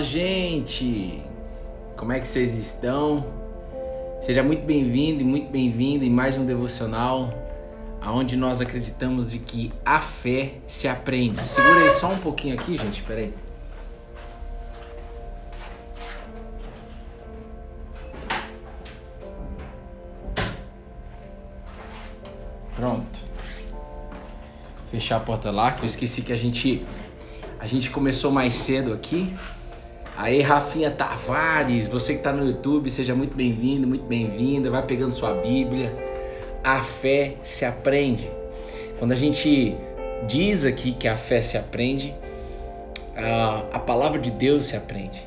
Gente, como é que vocês estão? Seja muito bem-vindo e muito bem-vinda em mais um devocional, aonde nós acreditamos de que a fé se aprende. Segura aí só um pouquinho aqui, gente, peraí. Pronto. Fechar a porta lá, que eu esqueci que a gente a gente começou mais cedo aqui. Aí, Rafinha Tavares, você que está no YouTube, seja muito bem-vindo, muito bem-vinda. Vai pegando sua Bíblia. A fé se aprende. Quando a gente diz aqui que a fé se aprende, a, a palavra de Deus se aprende.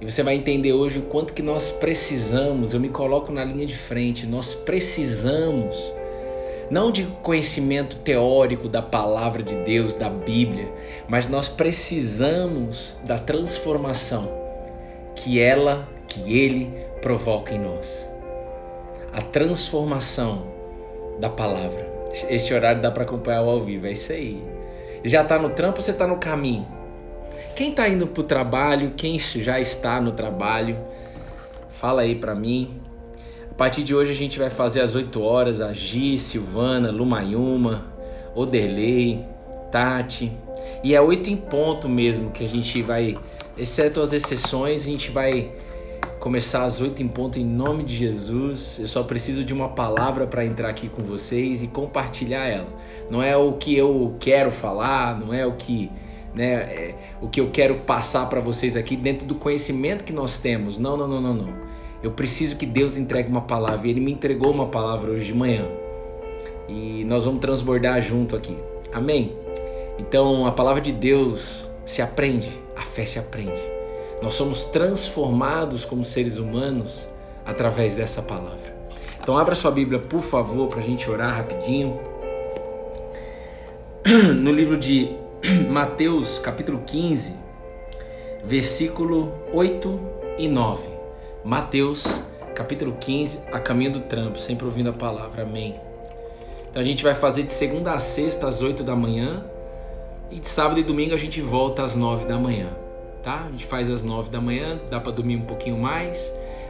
E você vai entender hoje o quanto que nós precisamos, eu me coloco na linha de frente, nós precisamos não de conhecimento teórico da palavra de Deus, da Bíblia, mas nós precisamos da transformação que ela, que ele provoca em nós. A transformação da palavra. Este horário dá para acompanhar ao vivo, é isso aí. Já está no trampo ou você está no caminho? Quem está indo para o trabalho, quem já está no trabalho, fala aí para mim. A partir de hoje a gente vai fazer às 8 horas a Gi, Silvana, Lumayuma, Oderley, Tati. E é 8 em ponto mesmo que a gente vai, exceto as exceções, a gente vai começar às 8 em ponto em nome de Jesus. Eu só preciso de uma palavra para entrar aqui com vocês e compartilhar ela. Não é o que eu quero falar, não é o que né, é, o que eu quero passar para vocês aqui dentro do conhecimento que nós temos. Não, não, não, não, não. Eu preciso que Deus entregue uma palavra. E Ele me entregou uma palavra hoje de manhã. E nós vamos transbordar junto aqui. Amém? Então a palavra de Deus se aprende, a fé se aprende. Nós somos transformados como seres humanos através dessa palavra. Então abra sua Bíblia, por favor, para a gente orar rapidinho. No livro de Mateus, capítulo 15, versículo 8 e 9. Mateus, capítulo 15, a caminho do trampo, sempre ouvindo a palavra, amém. Então a gente vai fazer de segunda a sexta às 8 da manhã e de sábado e domingo a gente volta às 9 da manhã, tá? A gente faz às 9 da manhã, dá para dormir um pouquinho mais,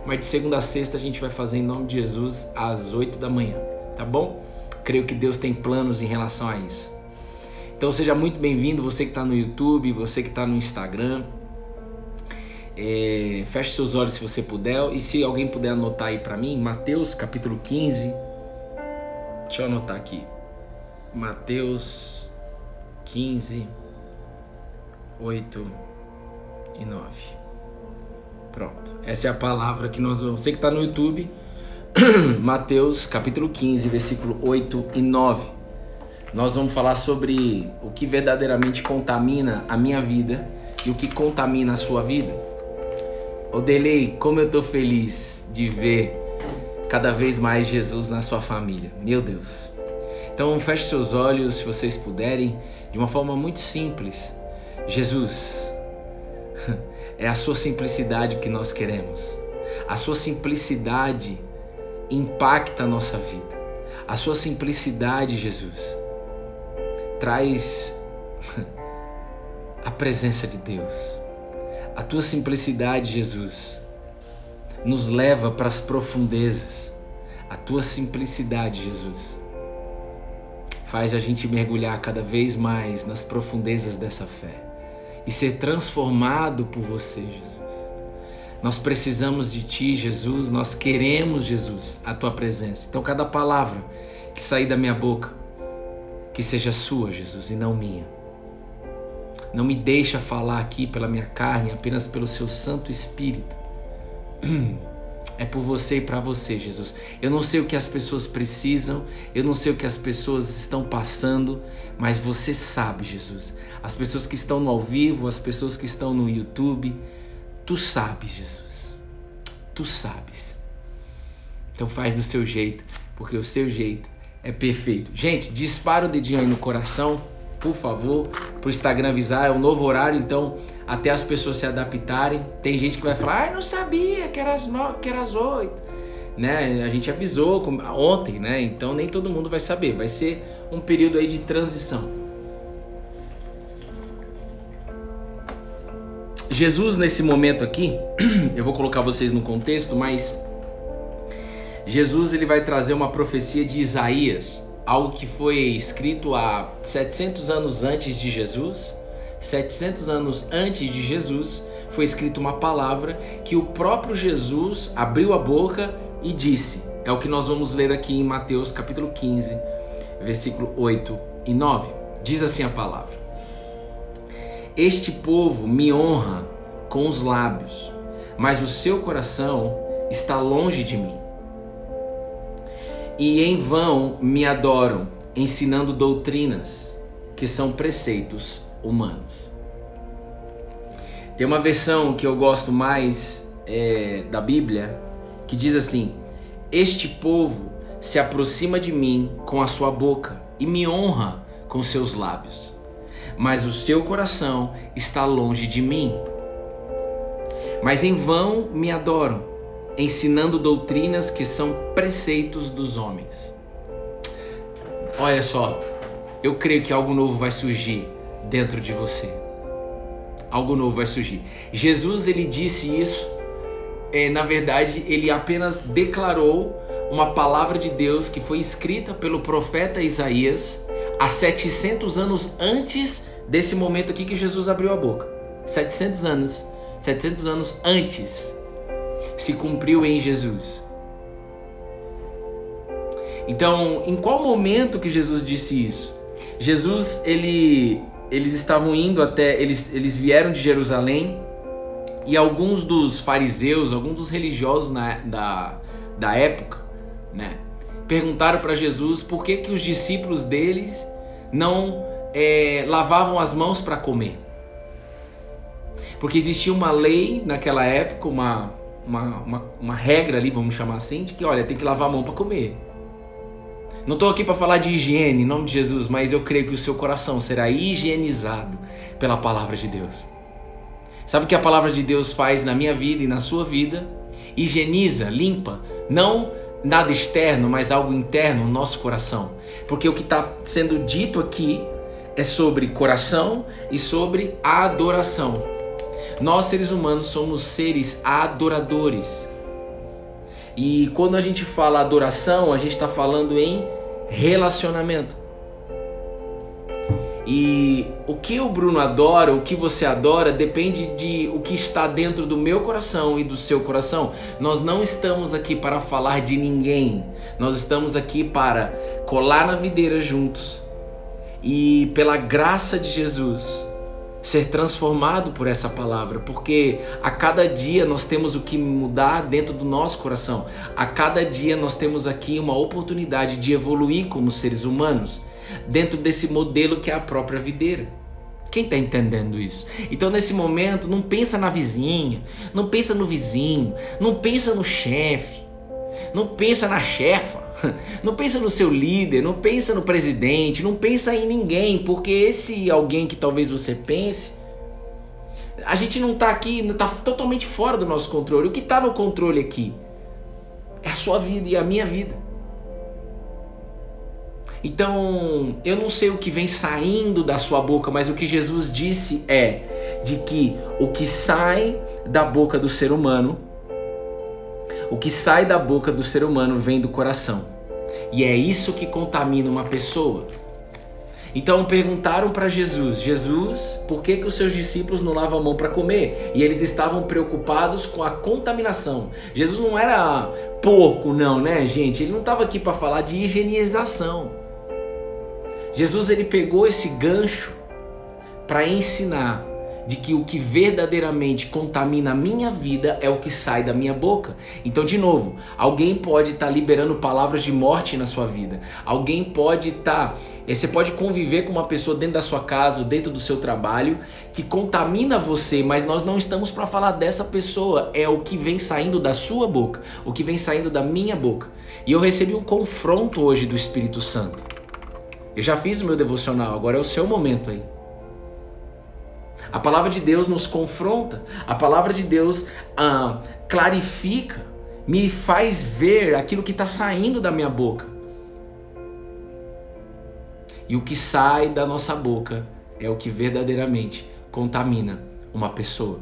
mas de segunda a sexta a gente vai fazer em nome de Jesus às 8 da manhã, tá bom? Creio que Deus tem planos em relação a isso. Então seja muito bem-vindo, você que está no YouTube, você que está no Instagram. É, feche seus olhos se você puder. E se alguém puder anotar aí para mim, Mateus capítulo 15. Deixa eu anotar aqui. Mateus 15, 8 e 9. Pronto. Essa é a palavra que nós vamos. Você que está no YouTube, Mateus capítulo 15, versículo 8 e 9. Nós vamos falar sobre o que verdadeiramente contamina a minha vida e o que contamina a sua vida. Odelei, como eu tô feliz de ver cada vez mais Jesus na sua família. Meu Deus. Então feche seus olhos, se vocês puderem, de uma forma muito simples. Jesus, é a sua simplicidade que nós queremos. A sua simplicidade impacta a nossa vida. A sua simplicidade, Jesus, traz a presença de Deus a tua simplicidade, Jesus, nos leva para as profundezas. A tua simplicidade, Jesus, faz a gente mergulhar cada vez mais nas profundezas dessa fé e ser transformado por você, Jesus. Nós precisamos de Ti, Jesus, nós queremos, Jesus, a Tua presença. Então, cada palavra que sair da minha boca, que seja sua, Jesus, e não minha. Não me deixa falar aqui pela minha carne, apenas pelo seu Santo Espírito. É por você e para você, Jesus. Eu não sei o que as pessoas precisam, eu não sei o que as pessoas estão passando, mas você sabe, Jesus. As pessoas que estão no ao vivo, as pessoas que estão no YouTube, tu sabes, Jesus. Tu sabes. Então faz do seu jeito, porque o seu jeito é perfeito. Gente, dispara o dedinho aí no coração por favor, para o Instagram avisar, é um novo horário, então até as pessoas se adaptarem. Tem gente que vai falar, ah, não sabia que era às, no... que era às 8. Né? A gente avisou ontem, né? Então nem todo mundo vai saber. Vai ser um período aí de transição. Jesus nesse momento aqui, eu vou colocar vocês no contexto, mas Jesus ele vai trazer uma profecia de Isaías, algo que foi escrito há 700 anos antes de Jesus. 700 anos antes de Jesus, foi escrita uma palavra que o próprio Jesus abriu a boca e disse. É o que nós vamos ler aqui em Mateus capítulo 15, versículo 8 e 9. Diz assim a palavra: Este povo me honra com os lábios, mas o seu coração está longe de mim e em vão me adoram, ensinando doutrinas que são preceitos humanos. Tem uma versão que eu gosto mais é, da Bíblia que diz assim: Este povo se aproxima de mim com a sua boca e me honra com seus lábios, mas o seu coração está longe de mim. Mas em vão me adoram ensinando doutrinas que são preceitos dos homens. Olha só, eu creio que algo novo vai surgir dentro de você. Algo novo vai surgir. Jesus ele disse isso, é, na verdade ele apenas declarou uma palavra de Deus que foi escrita pelo profeta Isaías há 700 anos antes desse momento aqui que Jesus abriu a boca. 700 anos, 700 anos antes se cumpriu em Jesus. Então, em qual momento que Jesus disse isso? Jesus, ele, eles estavam indo até, eles, eles vieram de Jerusalém e alguns dos fariseus, alguns dos religiosos na, da, da época, né, perguntaram para Jesus por que, que os discípulos deles não é, lavavam as mãos para comer. Porque existia uma lei naquela época, uma, uma, uma, uma regra ali, vamos chamar assim, de que olha, tem que lavar a mão para comer. Não estou aqui para falar de higiene em nome de Jesus, mas eu creio que o seu coração será higienizado pela palavra de Deus. Sabe o que a palavra de Deus faz na minha vida e na sua vida? Higieniza, limpa, não nada externo, mas algo interno, no nosso coração. Porque o que está sendo dito aqui é sobre coração e sobre adoração. Nós, seres humanos, somos seres adoradores. E quando a gente fala adoração, a gente está falando em relacionamento. E o que o Bruno adora, o que você adora, depende de o que está dentro do meu coração e do seu coração. Nós não estamos aqui para falar de ninguém. Nós estamos aqui para colar na videira juntos. E pela graça de Jesus, ser transformado por essa palavra, porque a cada dia nós temos o que mudar dentro do nosso coração. A cada dia nós temos aqui uma oportunidade de evoluir como seres humanos, dentro desse modelo que é a própria videira. Quem está entendendo isso? Então, nesse momento, não pensa na vizinha, não pensa no vizinho, não pensa no chefe, não pensa na chefa, não pensa no seu líder, não pensa no presidente, não pensa em ninguém, porque esse alguém que talvez você pense, a gente não está aqui, está totalmente fora do nosso controle. O que está no controle aqui é a sua vida e a minha vida. Então, eu não sei o que vem saindo da sua boca, mas o que Jesus disse é de que o que sai da boca do ser humano o que sai da boca do ser humano vem do coração. E é isso que contamina uma pessoa. Então perguntaram para Jesus: Jesus, por que, que os seus discípulos não lavam a mão para comer? E eles estavam preocupados com a contaminação. Jesus não era porco, não, né, gente? Ele não estava aqui para falar de higienização. Jesus ele pegou esse gancho para ensinar de que o que verdadeiramente contamina a minha vida é o que sai da minha boca. Então, de novo, alguém pode estar tá liberando palavras de morte na sua vida. Alguém pode estar. Tá, eh, você pode conviver com uma pessoa dentro da sua casa, dentro do seu trabalho, que contamina você, mas nós não estamos para falar dessa pessoa. É o que vem saindo da sua boca, o que vem saindo da minha boca. E eu recebi um confronto hoje do Espírito Santo. Eu já fiz o meu devocional, agora é o seu momento aí. A palavra de Deus nos confronta, a palavra de Deus ah, clarifica, me faz ver aquilo que está saindo da minha boca. E o que sai da nossa boca é o que verdadeiramente contamina uma pessoa.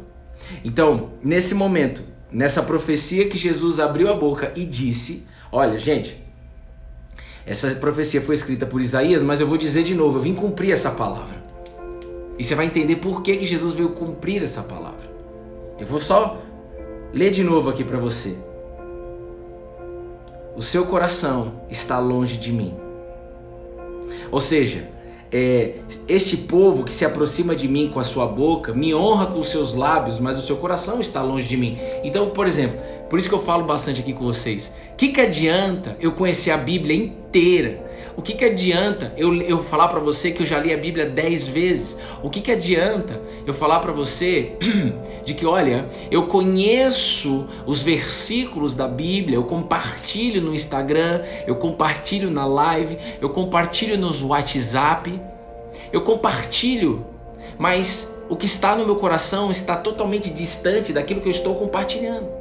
Então, nesse momento, nessa profecia que Jesus abriu a boca e disse: Olha, gente, essa profecia foi escrita por Isaías, mas eu vou dizer de novo, eu vim cumprir essa palavra. E você vai entender por que, que Jesus veio cumprir essa palavra. Eu vou só ler de novo aqui para você. O seu coração está longe de mim. Ou seja, é, este povo que se aproxima de mim com a sua boca me honra com os seus lábios, mas o seu coração está longe de mim. Então, por exemplo, por isso que eu falo bastante aqui com vocês. O que, que adianta eu conhecer a Bíblia inteira? O que, que adianta eu, eu falar para você que eu já li a Bíblia dez vezes? O que, que adianta eu falar para você de que, olha, eu conheço os versículos da Bíblia, eu compartilho no Instagram, eu compartilho na live, eu compartilho nos WhatsApp, eu compartilho, mas o que está no meu coração está totalmente distante daquilo que eu estou compartilhando.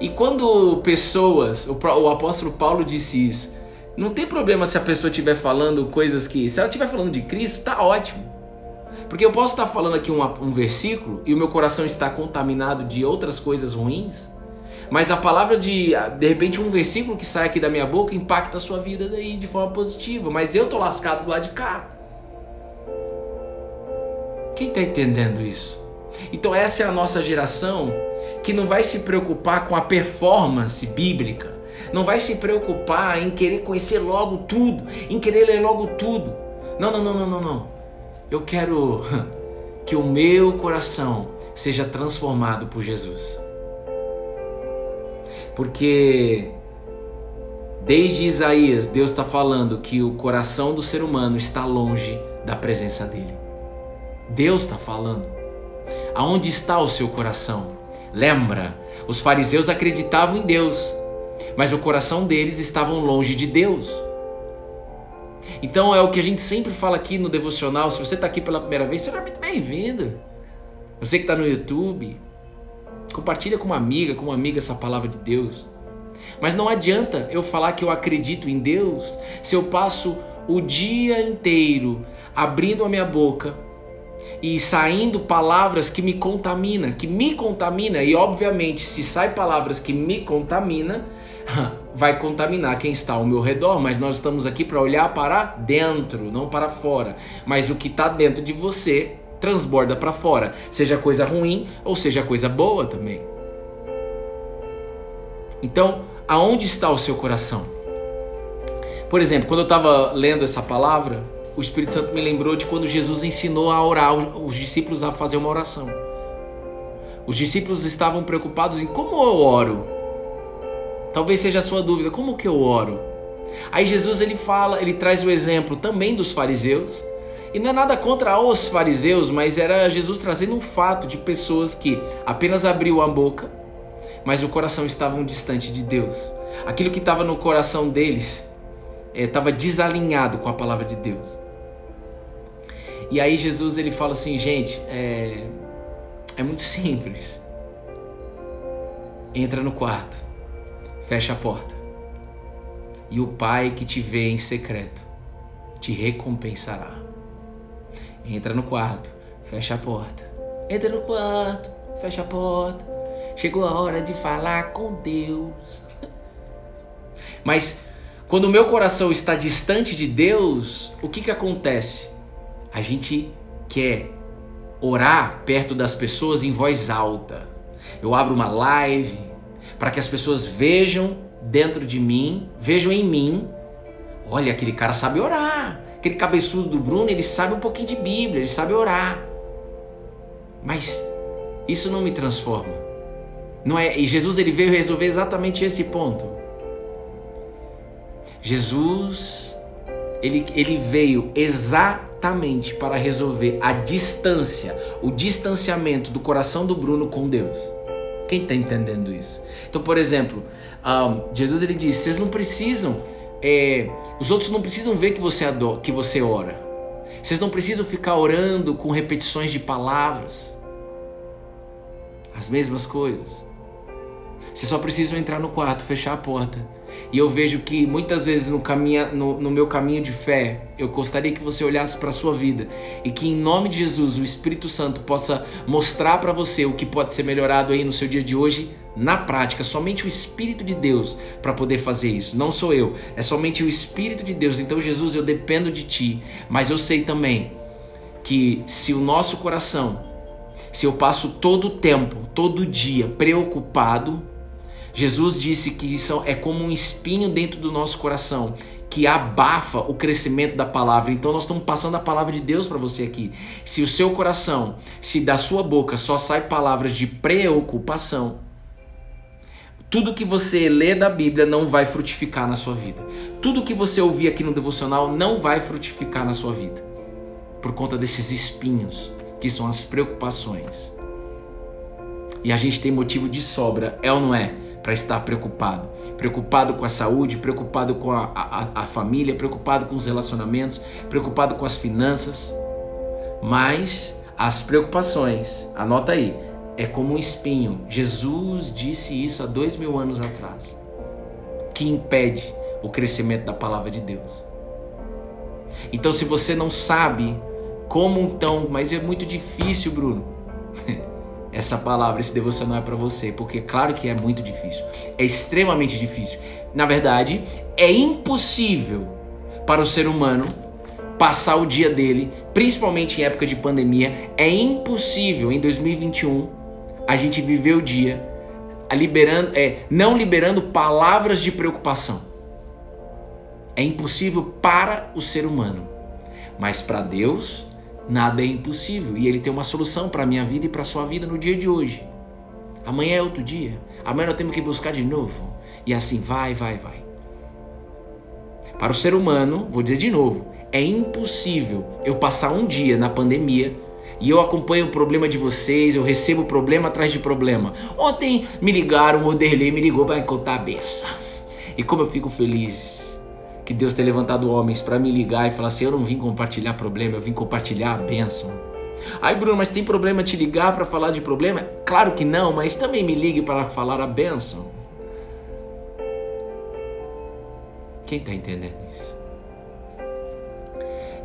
E quando pessoas, o, apóstolo Paulo disse isso, não tem problema se a pessoa estiver falando coisas que. Se ela estiver falando de Cristo, tá ótimo. Porque eu posso estar falando aqui um, um versículo e o meu coração está contaminado de outras coisas ruins, mas a palavra de, de repente, um versículo que sai aqui da minha boca impacta a sua vida daí de forma positiva, mas eu tô lascado do lado de cá. Quem está entendendo isso? Então, essa é a nossa geração que não vai se preocupar com a performance bíblica, não vai se preocupar em querer conhecer logo tudo, em querer ler logo tudo. Não, não, não, não, não, não. Eu quero que o meu coração seja transformado por Jesus. Porque desde Isaías, Deus está falando que o coração do ser humano está longe da presença dele. Deus está falando. Aonde está o seu coração? Lembra, os fariseus acreditavam em Deus, mas o coração deles estava longe de Deus. Então é o que a gente sempre fala aqui no devocional. Se você está aqui pela primeira vez, seja muito bem-vindo. Você que está no YouTube, compartilha com uma amiga, com uma amiga essa palavra de Deus. Mas não adianta eu falar que eu acredito em Deus se eu passo o dia inteiro abrindo a minha boca e saindo palavras que me contamina, que me contamina e obviamente se sai palavras que me contamina, vai contaminar quem está ao meu redor, mas nós estamos aqui para olhar para dentro, não para fora. Mas o que está dentro de você transborda para fora, seja coisa ruim ou seja coisa boa também. Então, aonde está o seu coração? Por exemplo, quando eu estava lendo essa palavra, o Espírito Santo me lembrou de quando Jesus ensinou a orar os discípulos a fazer uma oração. Os discípulos estavam preocupados em como eu oro. Talvez seja a sua dúvida, como que eu oro? Aí Jesus ele fala, ele traz o exemplo também dos fariseus. E não é nada contra os fariseus, mas era Jesus trazendo um fato de pessoas que apenas abriu a boca, mas o coração estavam distante de Deus. Aquilo que estava no coração deles estava eh, desalinhado com a palavra de Deus. E aí Jesus ele fala assim, gente, é, é muito simples. Entra no quarto, fecha a porta. E o Pai que te vê em secreto te recompensará. Entra no quarto, fecha a porta. Entra no quarto, fecha a porta. Chegou a hora de falar com Deus. Mas quando o meu coração está distante de Deus, o que que acontece? A gente quer orar perto das pessoas em voz alta. Eu abro uma live para que as pessoas vejam dentro de mim, vejam em mim. Olha, aquele cara sabe orar. Aquele cabeçudo do Bruno, ele sabe um pouquinho de Bíblia, ele sabe orar. Mas isso não me transforma. Não é, e Jesus ele veio resolver exatamente esse ponto. Jesus ele, ele veio exatamente exatamente para resolver a distância, o distanciamento do coração do Bruno com Deus. Quem está entendendo isso? Então, por exemplo, um, Jesus ele diz: vocês não precisam, é, os outros não precisam ver que você adora, que você ora. Vocês não precisam ficar orando com repetições de palavras, as mesmas coisas. Vocês só precisam entrar no quarto, fechar a porta E eu vejo que muitas vezes no, caminho, no, no meu caminho de fé, eu gostaria que você olhasse para a sua vida e que em nome de Jesus o Espírito Santo possa mostrar para você o que pode ser melhorado aí no seu dia de hoje na prática, somente o Espírito de Deus para poder fazer isso. Não sou eu, é somente o Espírito de Deus. Então, Jesus, eu dependo de ti, mas eu sei também que se o nosso coração, se eu passo todo o tempo, todo dia preocupado, Jesus disse que isso é como um espinho dentro do nosso coração que abafa o crescimento da palavra. Então nós estamos passando a palavra de Deus para você aqui. Se o seu coração, se da sua boca só sai palavras de preocupação, tudo que você lê da Bíblia não vai frutificar na sua vida. Tudo que você ouvir aqui no devocional não vai frutificar na sua vida. Por conta desses espinhos, que são as preocupações. E a gente tem motivo de sobra, é ou não é? Para estar preocupado. Preocupado com a saúde, preocupado com a, a, a família, preocupado com os relacionamentos, preocupado com as finanças. Mas as preocupações, anota aí, é como um espinho. Jesus disse isso há dois mil anos atrás, que impede o crescimento da palavra de Deus. Então, se você não sabe como então, mas é muito difícil, Bruno. essa palavra, esse devocional é para você, porque claro que é muito difícil, é extremamente difícil. Na verdade, é impossível para o ser humano passar o dia dele, principalmente em época de pandemia, é impossível em 2021 a gente viver o dia liberando, é, não liberando palavras de preocupação. É impossível para o ser humano, mas para Deus Nada é impossível e ele tem uma solução para a minha vida e para a sua vida no dia de hoje. Amanhã é outro dia. Amanhã nós temos que buscar de novo. E assim vai, vai, vai. Para o ser humano, vou dizer de novo, é impossível eu passar um dia na pandemia e eu acompanho o problema de vocês, eu recebo problema atrás de problema. Ontem me ligaram, o Derlei me ligou para contar a beça. E como eu fico feliz que Deus tem levantado homens para me ligar e falar assim: eu não vim compartilhar problema, eu vim compartilhar a bênção. Aí, Bruno, mas tem problema te ligar para falar de problema? Claro que não, mas também me ligue para falar a bênção. Quem está entendendo isso?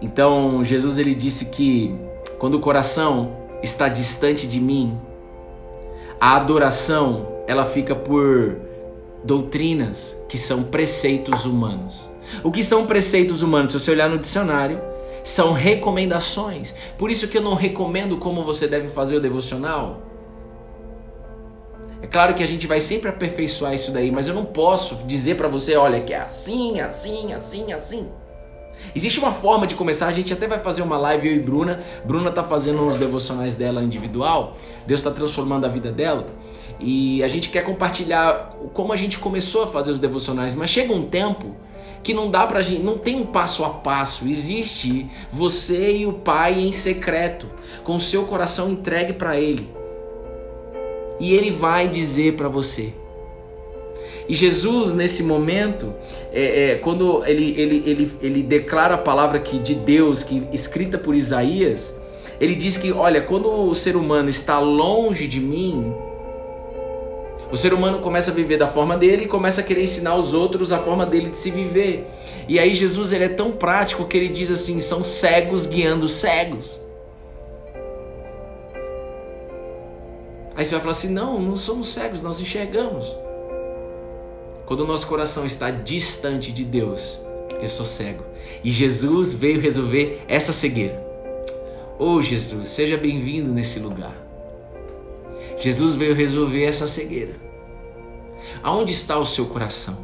Então, Jesus ele disse que quando o coração está distante de mim, a adoração ela fica por doutrinas que são preceitos humanos. O que são preceitos humanos? Se você olhar no dicionário, são recomendações. Por isso que eu não recomendo como você deve fazer o devocional. É claro que a gente vai sempre aperfeiçoar isso daí, mas eu não posso dizer para você, olha, que é assim, assim, assim, assim. Existe uma forma de começar, a gente até vai fazer uma live eu e Bruna. Bruna tá fazendo os devocionais dela individual. Deus está transformando a vida dela. E a gente quer compartilhar como a gente começou a fazer os devocionais, mas chega um tempo que não dá pra gente, não tem um passo a passo. Existe você e o Pai em secreto, com o seu coração entregue para Ele. E Ele vai dizer para você. E Jesus, nesse momento, é, é, quando ele, ele, ele, ele declara a palavra que, de Deus, que escrita por Isaías, ele diz que, olha, quando o ser humano está longe de mim, o ser humano começa a viver da forma dele e começa a querer ensinar os outros a forma dele de se viver. E aí Jesus ele é tão prático que ele diz assim: são cegos guiando cegos. Aí você vai falar assim: não, não somos cegos, nós enxergamos. Quando o nosso coração está distante de Deus, eu sou cego. E Jesus veio resolver essa cegueira. Oh Jesus, seja bem-vindo nesse lugar. Jesus veio resolver essa cegueira. Aonde está o seu coração?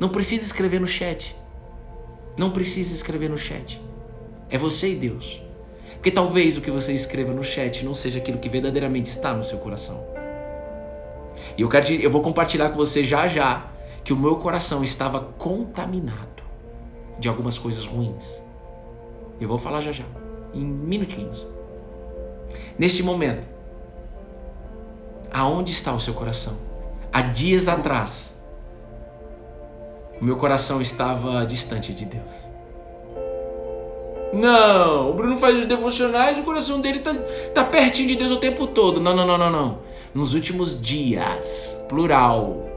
Não precisa escrever no chat. Não precisa escrever no chat. É você e Deus. Porque talvez o que você escreva no chat não seja aquilo que verdadeiramente está no seu coração. E eu, quero, eu vou compartilhar com você já já que o meu coração estava contaminado de algumas coisas ruins. Eu vou falar já já, em minutinhos. Neste momento, Aonde está o seu coração? Há dias atrás, o meu coração estava distante de Deus. Não, o Bruno faz os devocionais, o coração dele tá, tá pertinho de Deus o tempo todo. Não, não, não, não, não. Nos últimos dias, plural.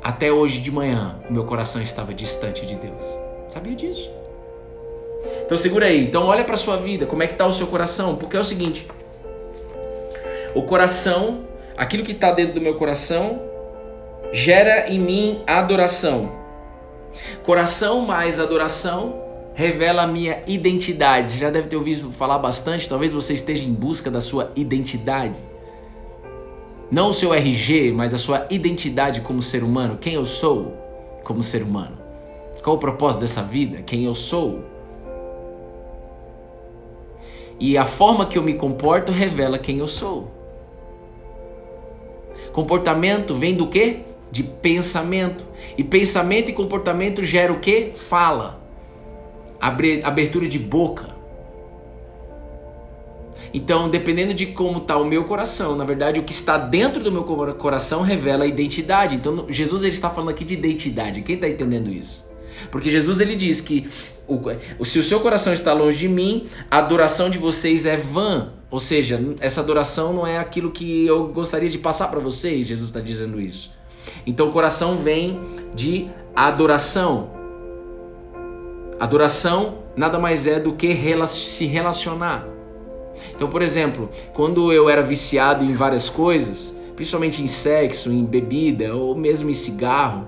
até hoje de manhã o meu coração estava distante de Deus. Sabia disso? Então segura aí. Então olha para sua vida, como é que tá o seu coração? Porque é o seguinte, o coração, aquilo que está dentro do meu coração, gera em mim adoração. Coração mais adoração revela a minha identidade. Você já deve ter ouvido falar bastante, talvez você esteja em busca da sua identidade. Não o seu RG, mas a sua identidade como ser humano. Quem eu sou como ser humano? Qual o propósito dessa vida? Quem eu sou? E a forma que eu me comporto revela quem eu sou. Comportamento vem do quê? De pensamento. E pensamento e comportamento gera o quê? Fala abertura de boca. Então, dependendo de como está o meu coração, na verdade, o que está dentro do meu coração revela a identidade. Então, Jesus ele está falando aqui de identidade. Quem está entendendo isso? Porque Jesus ele diz que o, se o seu coração está longe de mim, a adoração de vocês é vã. Ou seja, essa adoração não é aquilo que eu gostaria de passar para vocês. Jesus está dizendo isso. Então, o coração vem de adoração. Adoração nada mais é do que se relacionar. Então, por exemplo, quando eu era viciado em várias coisas, principalmente em sexo, em bebida ou mesmo em cigarro,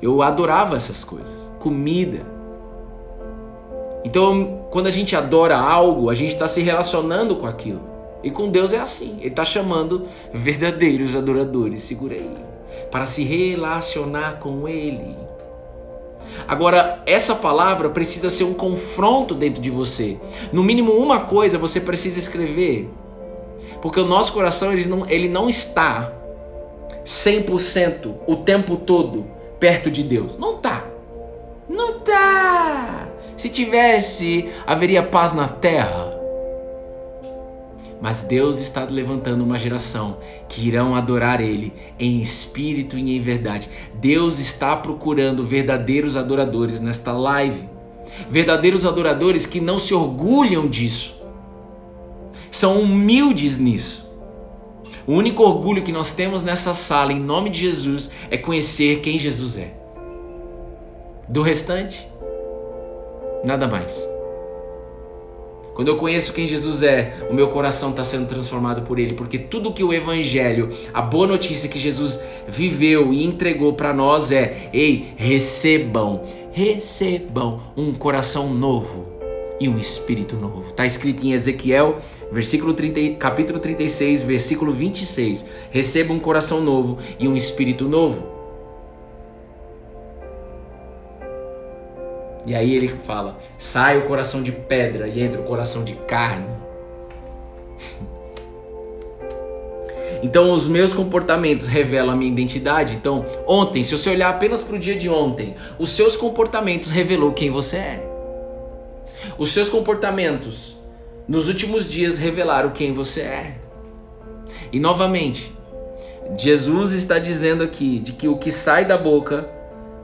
eu adorava essas coisas. Comida. Então, quando a gente adora algo, a gente está se relacionando com aquilo. E com Deus é assim. Ele está chamando verdadeiros adoradores, segura aí, para se relacionar com Ele. Agora, essa palavra precisa ser um confronto dentro de você. No mínimo uma coisa você precisa escrever. Porque o nosso coração ele não, ele não está 100% o tempo todo perto de Deus. Não tá. Não tá. Se tivesse, haveria paz na terra. Mas Deus está levantando uma geração que irão adorar Ele em espírito e em verdade. Deus está procurando verdadeiros adoradores nesta live. Verdadeiros adoradores que não se orgulham disso. São humildes nisso. O único orgulho que nós temos nessa sala, em nome de Jesus, é conhecer quem Jesus é. Do restante, nada mais. Quando eu conheço quem Jesus é, o meu coração está sendo transformado por Ele, porque tudo que o Evangelho, a boa notícia que Jesus viveu e entregou para nós é: ei, recebam, recebam um coração novo e um espírito novo. Está escrito em Ezequiel, versículo 30, capítulo 36, versículo 26. Receba um coração novo e um espírito novo. E aí ele fala: sai o coração de pedra e entra o coração de carne. Então, os meus comportamentos revelam a minha identidade. Então, ontem, se você olhar apenas para o dia de ontem, os seus comportamentos revelou quem você é. Os seus comportamentos nos últimos dias revelaram quem você é. E novamente, Jesus está dizendo aqui de que o que sai da boca,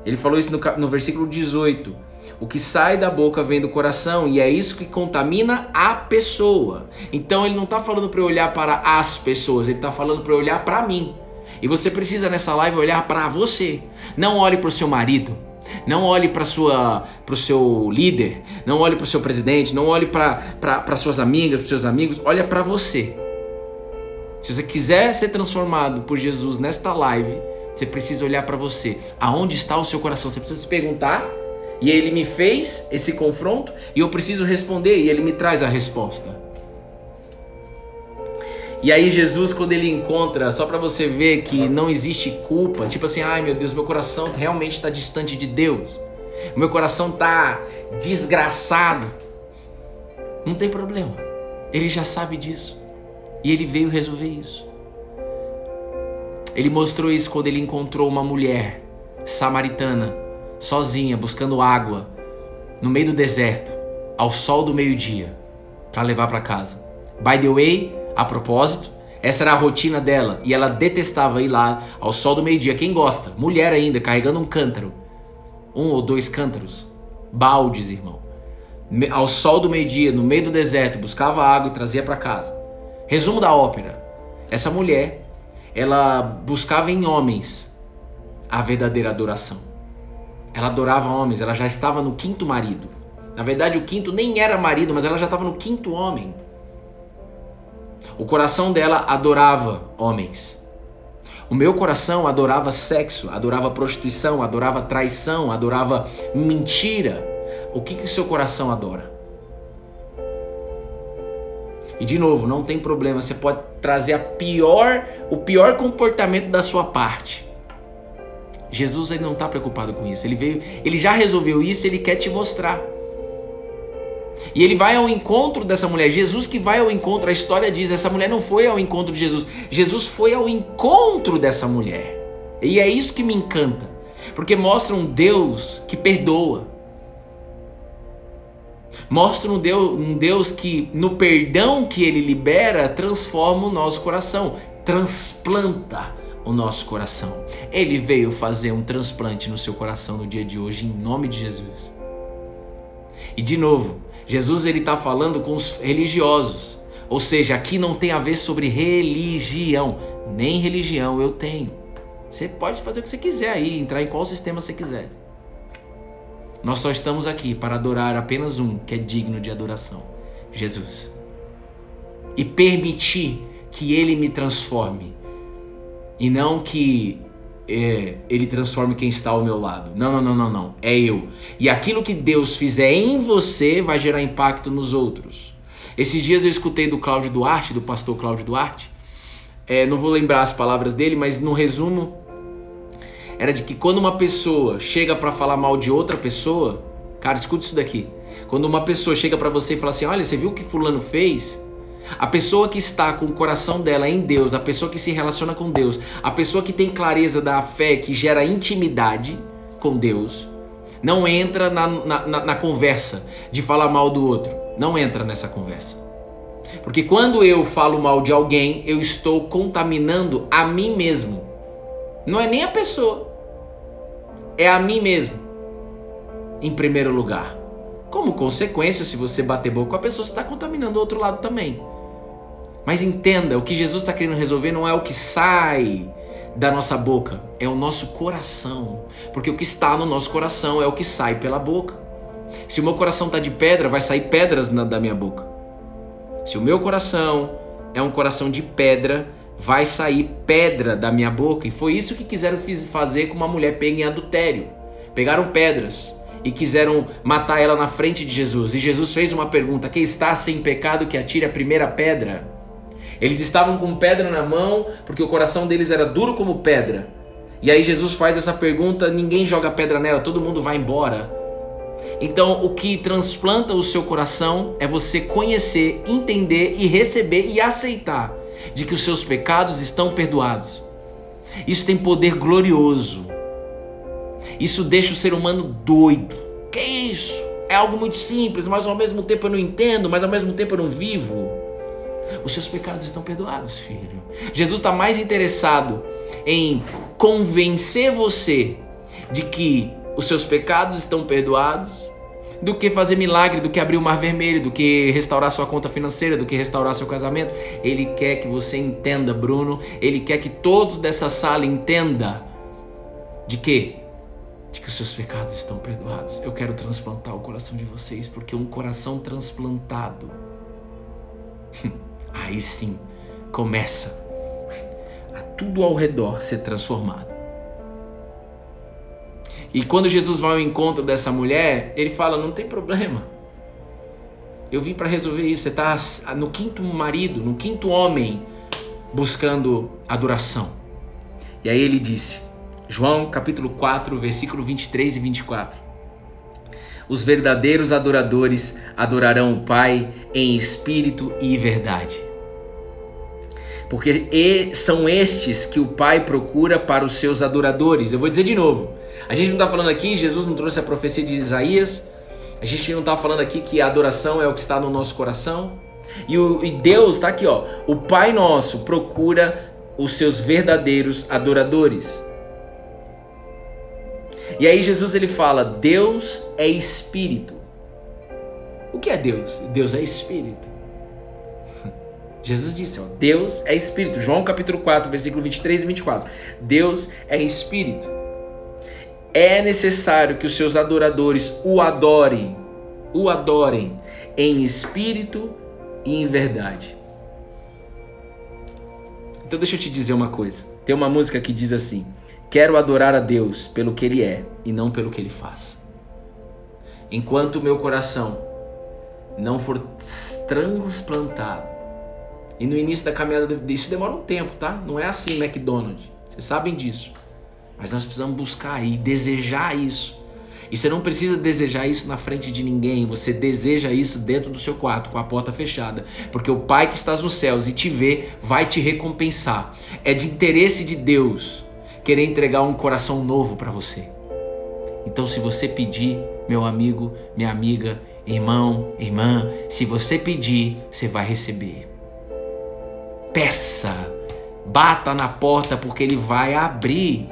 ele falou isso no, no versículo 18, o que sai da boca vem do coração e é isso que contamina a pessoa. Então ele não está falando para eu olhar para as pessoas, ele está falando para eu olhar para mim. E você precisa nessa live olhar para você. Não olhe para o seu marido, não olhe para para o seu líder, não olhe para o seu presidente, não olhe para suas amigas, para seus amigos, olha para você. Se você quiser ser transformado por Jesus nesta live, você precisa olhar para você. Aonde está o seu coração? Você precisa se perguntar e ele me fez esse confronto e eu preciso responder e ele me traz a resposta. E aí Jesus quando ele encontra, só para você ver que não existe culpa, tipo assim, ai meu Deus, meu coração realmente está distante de Deus. Meu coração está desgraçado. Não tem problema. Ele já sabe disso. E ele veio resolver isso. Ele mostrou isso quando ele encontrou uma mulher samaritana sozinha, buscando água, no meio do deserto, ao sol do meio-dia, para levar para casa. By the way, a propósito, essa era a rotina dela e ela detestava ir lá ao sol do meio-dia. Quem gosta? Mulher ainda, carregando um cântaro. Um ou dois cântaros. Baldes, irmão. Ao sol do meio-dia, no meio do deserto, buscava água e trazia para casa. Resumo da ópera. Essa mulher, ela buscava em homens a verdadeira adoração. Ela adorava homens, ela já estava no quinto marido. Na verdade, o quinto nem era marido, mas ela já estava no quinto homem. O coração dela adorava homens. O meu coração adorava sexo, adorava prostituição, adorava traição, adorava mentira. O que o seu coração adora? E de novo, não tem problema, você pode trazer a pior, o pior comportamento da sua parte. Jesus ele não está preocupado com isso. Ele veio, ele já resolveu isso, ele quer te mostrar. E ele vai ao encontro dessa mulher. Jesus que vai ao encontro, a história diz, essa mulher não foi ao encontro de Jesus. Jesus foi ao encontro dessa mulher. E é isso que me encanta. Porque mostra um Deus que perdoa. Mostra um Deus, um Deus que, no perdão que ele libera, transforma o nosso coração, transplanta o nosso coração. Ele veio fazer um transplante no seu coração no dia de hoje, em nome de Jesus. E de novo, Jesus ele está falando com os religiosos. Ou seja, aqui não tem a ver sobre religião. Nem religião eu tenho. Você pode fazer o que você quiser aí, entrar em qual sistema você quiser. Nós só estamos aqui para adorar apenas um que é digno de adoração: Jesus. E permitir que ele me transforme. E não que é, ele transforme quem está ao meu lado. Não, não, não, não, não. É eu. E aquilo que Deus fizer em você vai gerar impacto nos outros. Esses dias eu escutei do Cláudio Duarte, do pastor Cláudio Duarte. É, não vou lembrar as palavras dele, mas no resumo era de que quando uma pessoa chega para falar mal de outra pessoa, cara, escuta isso daqui. Quando uma pessoa chega para você e fala assim: "Olha, você viu o que fulano fez?" A pessoa que está com o coração dela em Deus, a pessoa que se relaciona com Deus, a pessoa que tem clareza da fé, que gera intimidade com Deus, não entra na, na, na, na conversa de falar mal do outro. Não entra nessa conversa. Porque quando eu falo mal de alguém, eu estou contaminando a mim mesmo. Não é nem a pessoa, é a mim mesmo, em primeiro lugar. Como consequência, se você bater boca com a pessoa, você está contaminando o outro lado também. Mas entenda, o que Jesus está querendo resolver não é o que sai da nossa boca, é o nosso coração. Porque o que está no nosso coração é o que sai pela boca. Se o meu coração está de pedra, vai sair pedras na, da minha boca. Se o meu coração é um coração de pedra, vai sair pedra da minha boca. E foi isso que quiseram fazer com uma mulher pega em adultério. Pegaram pedras e quiseram matar ela na frente de Jesus. E Jesus fez uma pergunta: Quem está sem pecado que atire a primeira pedra? Eles estavam com pedra na mão porque o coração deles era duro como pedra. E aí Jesus faz essa pergunta, ninguém joga pedra nela, todo mundo vai embora. Então, o que transplanta o seu coração é você conhecer, entender e receber e aceitar de que os seus pecados estão perdoados. Isso tem poder glorioso. Isso deixa o ser humano doido. Que isso? É algo muito simples, mas ao mesmo tempo eu não entendo, mas ao mesmo tempo eu não vivo. Os seus pecados estão perdoados, filho. Jesus está mais interessado em convencer você de que os seus pecados estão perdoados do que fazer milagre, do que abrir o mar vermelho, do que restaurar sua conta financeira, do que restaurar seu casamento. Ele quer que você entenda, Bruno. Ele quer que todos dessa sala entenda de de que os seus pecados estão perdoados. Eu quero transplantar o coração de vocês, porque um coração transplantado aí sim começa a tudo ao redor ser transformado. E quando Jesus vai ao encontro dessa mulher, ele fala: Não tem problema. Eu vim para resolver isso. Você está no quinto marido, no quinto homem, buscando adoração. E aí ele disse, João capítulo 4, versículo 23 e 24. Os verdadeiros adoradores adorarão o Pai em espírito e verdade porque são estes que o Pai procura para os seus adoradores. Eu vou dizer de novo. A gente não está falando aqui, Jesus não trouxe a profecia de Isaías. A gente não está falando aqui que a adoração é o que está no nosso coração. E, o, e Deus está aqui, ó. O Pai nosso procura os seus verdadeiros adoradores. E aí Jesus ele fala: Deus é espírito. O que é Deus? Deus é espírito. Jesus disse, ó, Deus é espírito. João capítulo 4, versículo 23 e 24. Deus é espírito. é necessário que os seus adoradores o adorem, o adorem em espírito e em verdade. Então deixa eu te dizer uma coisa. Tem uma música que diz assim: Quero adorar a Deus pelo que Ele é e não pelo que Ele faz. Enquanto o meu coração não for transplantado, e no início da caminhada, isso demora um tempo, tá? Não é assim McDonald's. Vocês sabem disso. Mas nós precisamos buscar e desejar isso. E você não precisa desejar isso na frente de ninguém, você deseja isso dentro do seu quarto, com a porta fechada, porque o Pai que estás nos céus e te vê vai te recompensar. É de interesse de Deus querer entregar um coração novo para você. Então, se você pedir, meu amigo, minha amiga, irmão, irmã, se você pedir, você vai receber. Peça, bata na porta, porque ele vai abrir.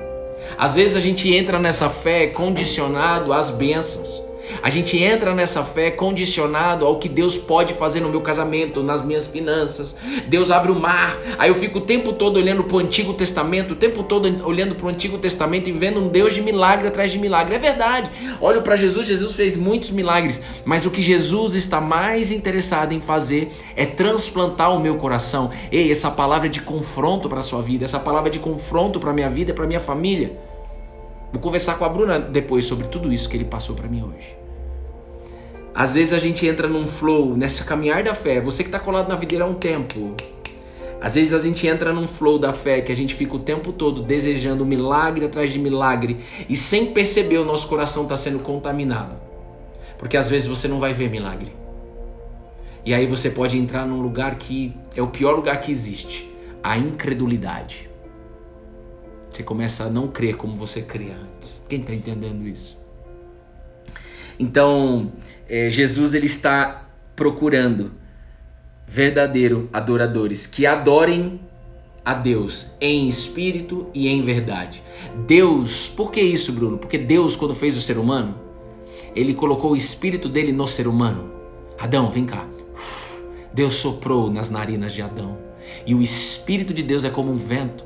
Às vezes a gente entra nessa fé condicionado às bênçãos. A gente entra nessa fé condicionado ao que Deus pode fazer no meu casamento, nas minhas finanças. Deus abre o mar, aí eu fico o tempo todo olhando para o Antigo Testamento, o tempo todo olhando para o Antigo Testamento e vendo um Deus de milagre atrás de milagre. É verdade. Olho para Jesus, Jesus fez muitos milagres, mas o que Jesus está mais interessado em fazer é transplantar o meu coração. Ei, essa palavra é de confronto para sua vida, essa palavra é de confronto para minha vida, para minha família. Vou conversar com a Bruna depois sobre tudo isso que ele passou para mim hoje. Às vezes a gente entra num flow, nessa caminhar da fé. Você que está colado na videira há um tempo. Às vezes a gente entra num flow da fé que a gente fica o tempo todo desejando milagre atrás de milagre e sem perceber o nosso coração está sendo contaminado. Porque às vezes você não vai ver milagre. E aí você pode entrar num lugar que é o pior lugar que existe a incredulidade. Você começa a não crer como você cria antes. Quem está entendendo isso? Então, é, Jesus ele está procurando verdadeiro adoradores que adorem a Deus em espírito e em verdade. Deus, por que isso, Bruno? Porque Deus, quando fez o ser humano, ele colocou o espírito dele no ser humano. Adão, vem cá. Deus soprou nas narinas de Adão. E o espírito de Deus é como um vento.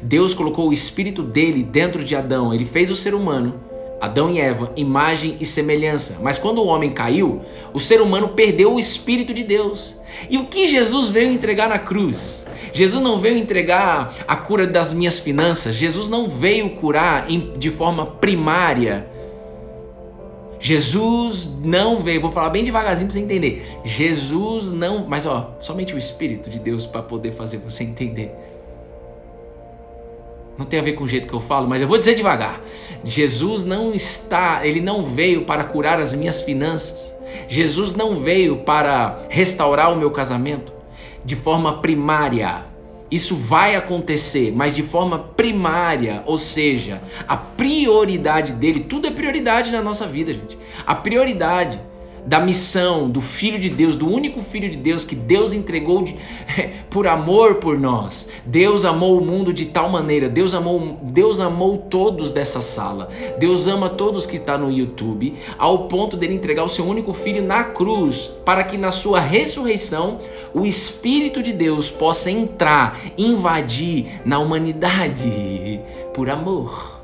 Deus colocou o espírito dele dentro de Adão. Ele fez o ser humano, Adão e Eva, imagem e semelhança. Mas quando o homem caiu, o ser humano perdeu o espírito de Deus. E o que Jesus veio entregar na cruz? Jesus não veio entregar a cura das minhas finanças. Jesus não veio curar de forma primária. Jesus não veio, vou falar bem devagarzinho para você entender. Jesus não, mas ó, somente o Espírito de Deus para poder fazer você entender. Não tem a ver com o jeito que eu falo, mas eu vou dizer devagar. Jesus não está, ele não veio para curar as minhas finanças. Jesus não veio para restaurar o meu casamento de forma primária. Isso vai acontecer, mas de forma primária, ou seja, a prioridade dele, tudo é prioridade na nossa vida, gente. A prioridade da missão do Filho de Deus, do único Filho de Deus que Deus entregou de, por amor por nós. Deus amou o mundo de tal maneira, Deus amou, Deus amou todos dessa sala. Deus ama todos que estão tá no YouTube, ao ponto dele entregar o seu único Filho na cruz, para que na sua ressurreição o Espírito de Deus possa entrar, invadir na humanidade por amor.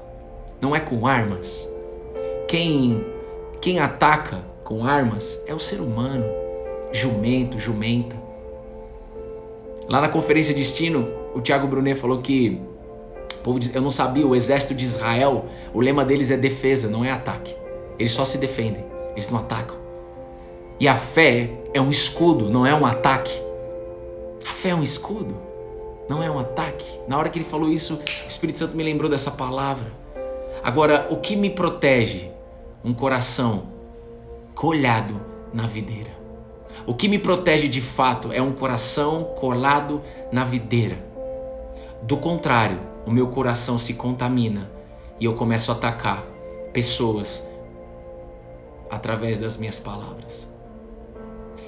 Não é com armas. Quem quem ataca com armas é o ser humano, jumento, jumenta. Lá na conferência de destino, o Tiago Brunet falou que povo eu não sabia, o exército de Israel, o lema deles é defesa, não é ataque. Eles só se defendem, eles não atacam. E a fé é um escudo, não é um ataque. A fé é um escudo, não é um ataque. Na hora que ele falou isso, o Espírito Santo me lembrou dessa palavra. Agora, o que me protege? Um coração colhado na videira. O que me protege de fato é um coração colado na videira. Do contrário, o meu coração se contamina e eu começo a atacar pessoas através das minhas palavras.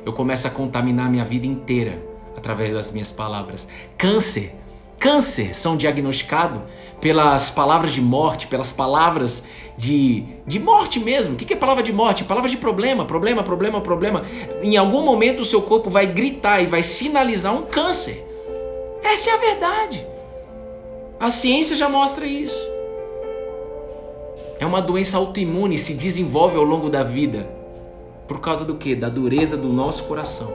Eu começo a contaminar minha vida inteira através das minhas palavras. Câncer câncer são diagnosticados pelas palavras de morte, pelas palavras de, de morte mesmo. O que é palavra de morte? Palavra de problema, problema, problema, problema. Em algum momento o seu corpo vai gritar e vai sinalizar um câncer. Essa é a verdade. A ciência já mostra isso. É uma doença autoimune, se desenvolve ao longo da vida. Por causa do que? Da dureza do nosso coração.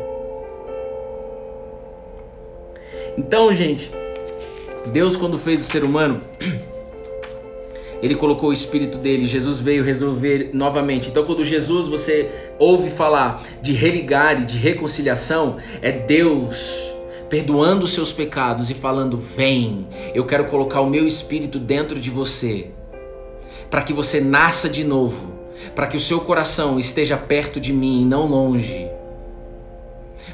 Então, gente, Deus quando fez o ser humano, ele colocou o espírito dele, Jesus veio resolver novamente. Então, quando Jesus você ouve falar de religar e de reconciliação, é Deus perdoando os seus pecados e falando: "Vem, eu quero colocar o meu espírito dentro de você" para que você nasça de novo, para que o seu coração esteja perto de mim e não longe,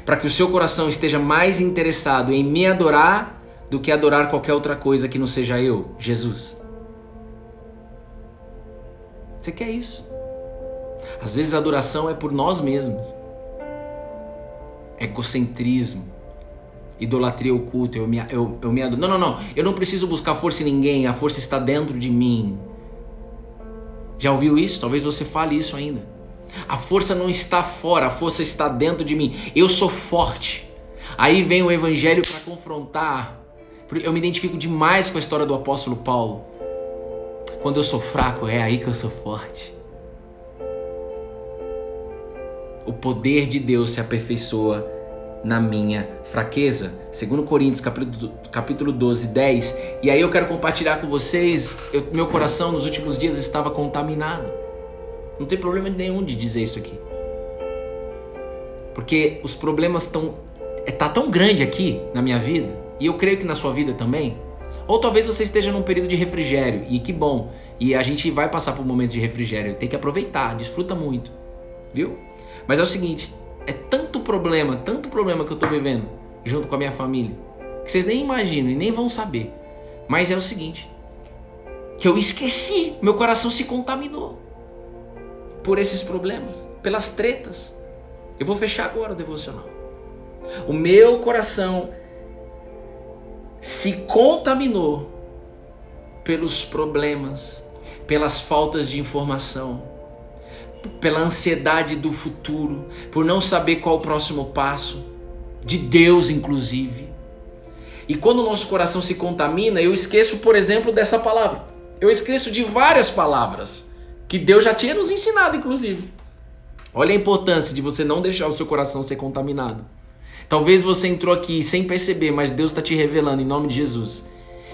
para que o seu coração esteja mais interessado em me adorar do que adorar qualquer outra coisa que não seja eu, Jesus. Você quer isso? Às vezes a adoração é por nós mesmos. Egocentrismo, idolatria oculta, eu me, eu, eu me adoro. Não, não, não. Eu não preciso buscar força em ninguém, a força está dentro de mim. Já ouviu isso? Talvez você fale isso ainda. A força não está fora, a força está dentro de mim. Eu sou forte. Aí vem o evangelho para confrontar. Eu me identifico demais com a história do apóstolo Paulo. Quando eu sou fraco, é aí que eu sou forte. O poder de Deus se aperfeiçoa na minha fraqueza. Segundo Coríntios, capítulo, capítulo 12, 10. E aí eu quero compartilhar com vocês, eu, meu coração nos últimos dias estava contaminado. Não tem problema nenhum de dizer isso aqui. Porque os problemas estão é, tá tão grande aqui na minha vida, e eu creio que na sua vida também. Ou talvez você esteja num período de refrigério, e que bom. E a gente vai passar por momentos de refrigério, tem que aproveitar, desfruta muito. Viu? Mas é o seguinte, é tanto problema, tanto problema que eu tô vivendo junto com a minha família, que vocês nem imaginam e nem vão saber. Mas é o seguinte, que eu esqueci, meu coração se contaminou por esses problemas, pelas tretas. Eu vou fechar agora o devocional. O meu coração se contaminou pelos problemas, pelas faltas de informação, pela ansiedade do futuro, por não saber qual o próximo passo, de Deus inclusive. E quando o nosso coração se contamina, eu esqueço, por exemplo, dessa palavra. Eu esqueço de várias palavras que Deus já tinha nos ensinado, inclusive. Olha a importância de você não deixar o seu coração ser contaminado. Talvez você entrou aqui sem perceber, mas Deus está te revelando em nome de Jesus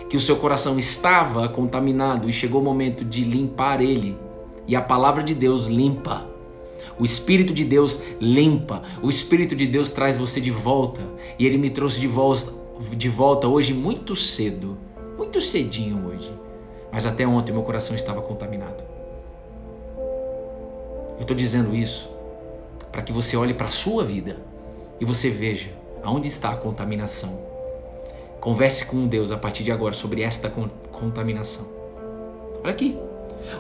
que o seu coração estava contaminado e chegou o momento de limpar ele e a palavra de Deus limpa. O Espírito de Deus limpa. O Espírito de Deus traz você de volta. E ele me trouxe de volta, de volta hoje muito cedo. Muito cedinho hoje. Mas até ontem meu coração estava contaminado. Eu estou dizendo isso para que você olhe para a sua vida e você veja aonde está a contaminação. Converse com Deus a partir de agora sobre esta contaminação. Olha aqui.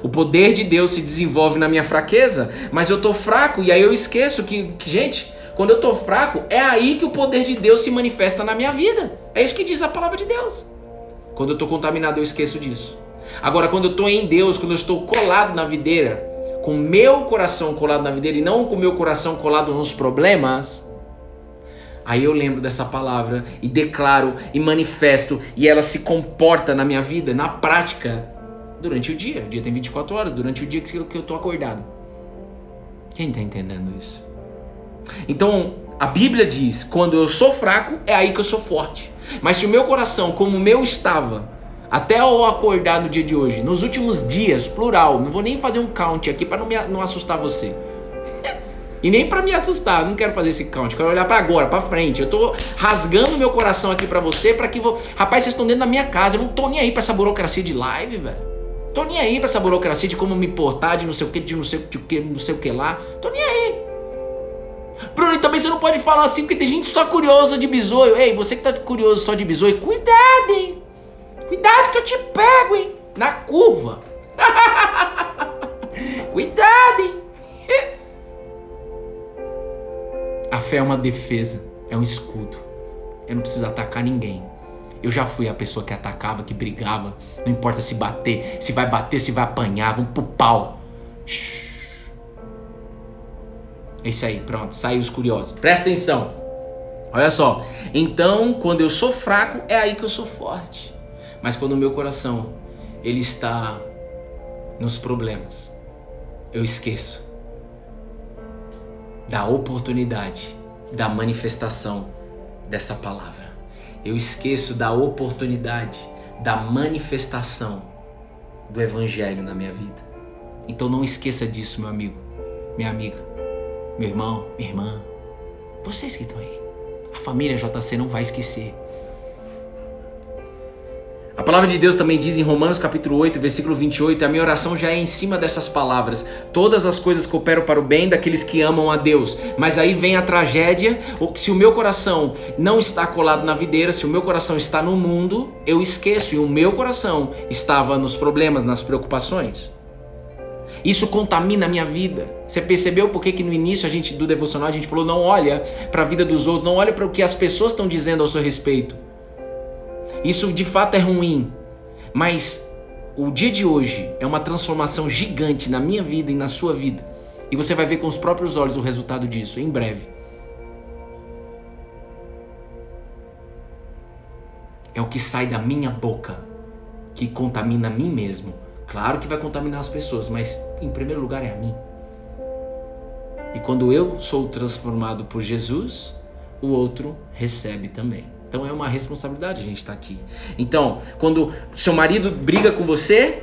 O poder de Deus se desenvolve na minha fraqueza, mas eu tô fraco e aí eu esqueço que, que, gente, quando eu tô fraco, é aí que o poder de Deus se manifesta na minha vida. É isso que diz a palavra de Deus. Quando eu tô contaminado, eu esqueço disso. Agora, quando eu tô em Deus, quando eu estou colado na videira, com meu coração colado na videira e não com meu coração colado nos problemas, Aí eu lembro dessa palavra e declaro e manifesto e ela se comporta na minha vida, na prática, durante o dia. O dia tem 24 horas, durante o dia que eu, que eu tô acordado. Quem está entendendo isso? Então, a Bíblia diz: quando eu sou fraco, é aí que eu sou forte. Mas se o meu coração, como o meu estava, até eu acordar no dia de hoje, nos últimos dias, plural, não vou nem fazer um count aqui para não, não assustar você. E nem para me assustar, não quero fazer esse count, quero olhar para agora, para frente. Eu tô rasgando meu coração aqui para você, para que vou, rapaz, vocês estão dentro da minha casa, eu não tô nem aí para essa burocracia de live, velho. Tô nem aí pra essa burocracia de como me portar, de não sei o que, de não sei o que, não sei o que lá. Tô nem aí. Bruno, e também você não pode falar assim, porque tem gente só curiosa de bisoio. Ei, você que tá curioso só de bisoio, cuidado, hein? Cuidado que eu te pego, hein? Na curva. cuidado, hein? A fé é uma defesa, é um escudo. Eu não preciso atacar ninguém. Eu já fui a pessoa que atacava, que brigava. Não importa se bater, se vai bater, se vai apanhar, vamos pro pau. É isso aí, pronto, saiu os curiosos. Presta atenção. Olha só. Então, quando eu sou fraco, é aí que eu sou forte. Mas quando o meu coração ele está nos problemas, eu esqueço da oportunidade da manifestação dessa palavra. Eu esqueço da oportunidade da manifestação do evangelho na minha vida. Então não esqueça disso, meu amigo, minha amiga, meu irmão, minha irmã, vocês que estão aí. A família JC não vai esquecer. A palavra de Deus também diz em Romanos capítulo 8, versículo 28, a minha oração já é em cima dessas palavras. Todas as coisas cooperam para o bem daqueles que amam a Deus. Mas aí vem a tragédia, se o meu coração não está colado na videira, se o meu coração está no mundo, eu esqueço e o meu coração estava nos problemas, nas preocupações. Isso contamina a minha vida. Você percebeu por que, que no início a gente do devocional a gente falou não olha para a vida dos outros, não olha para o que as pessoas estão dizendo ao seu respeito. Isso de fato é ruim, mas o dia de hoje é uma transformação gigante na minha vida e na sua vida. E você vai ver com os próprios olhos o resultado disso em breve. É o que sai da minha boca que contamina a mim mesmo. Claro que vai contaminar as pessoas, mas em primeiro lugar é a mim. E quando eu sou transformado por Jesus, o outro recebe também. Então é uma responsabilidade a gente estar tá aqui. Então, quando seu marido briga com você,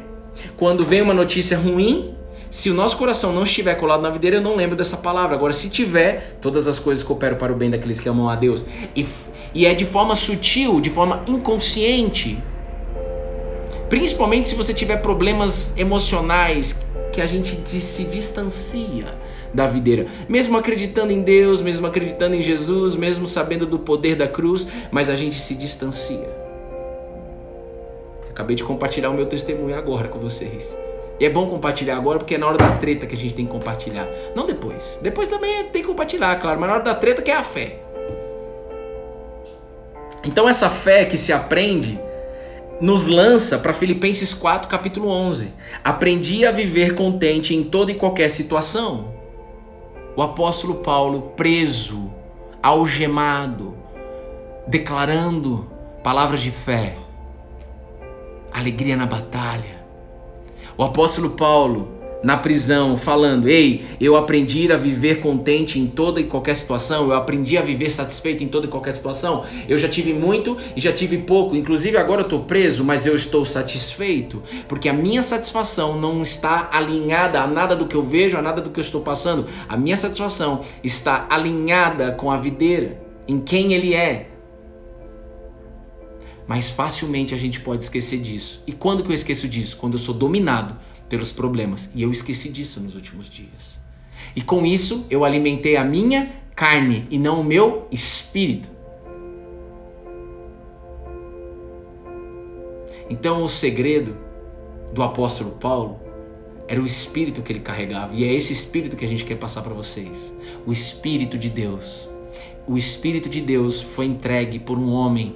quando vem uma notícia ruim, se o nosso coração não estiver colado na videira, eu não lembro dessa palavra. Agora, se tiver, todas as coisas cooperam para o bem daqueles que amam a Deus. E, e é de forma sutil, de forma inconsciente. Principalmente se você tiver problemas emocionais que a gente se distancia da videira. Mesmo acreditando em Deus, mesmo acreditando em Jesus, mesmo sabendo do poder da cruz, mas a gente se distancia. Acabei de compartilhar o meu testemunho agora com vocês. E é bom compartilhar agora porque é na hora da treta que a gente tem que compartilhar. Não depois. Depois também tem que compartilhar, claro, mas na hora da treta que é a fé. Então essa fé que se aprende nos lança para Filipenses 4, capítulo 11. Aprendi a viver contente em toda e qualquer situação o apóstolo Paulo preso, algemado, declarando palavras de fé, alegria na batalha. O apóstolo Paulo na prisão, falando: Ei, eu aprendi a viver contente em toda e qualquer situação, eu aprendi a viver satisfeito em toda e qualquer situação. Eu já tive muito e já tive pouco, inclusive agora eu estou preso, mas eu estou satisfeito, porque a minha satisfação não está alinhada a nada do que eu vejo, a nada do que eu estou passando. A minha satisfação está alinhada com a videira, em quem ele é. Mas facilmente a gente pode esquecer disso. E quando que eu esqueço disso? Quando eu sou dominado pelos problemas. E eu esqueci disso nos últimos dias. E com isso eu alimentei a minha carne e não o meu espírito. Então o segredo do apóstolo Paulo era o espírito que ele carregava, e é esse espírito que a gente quer passar para vocês. O espírito de Deus. O espírito de Deus foi entregue por um homem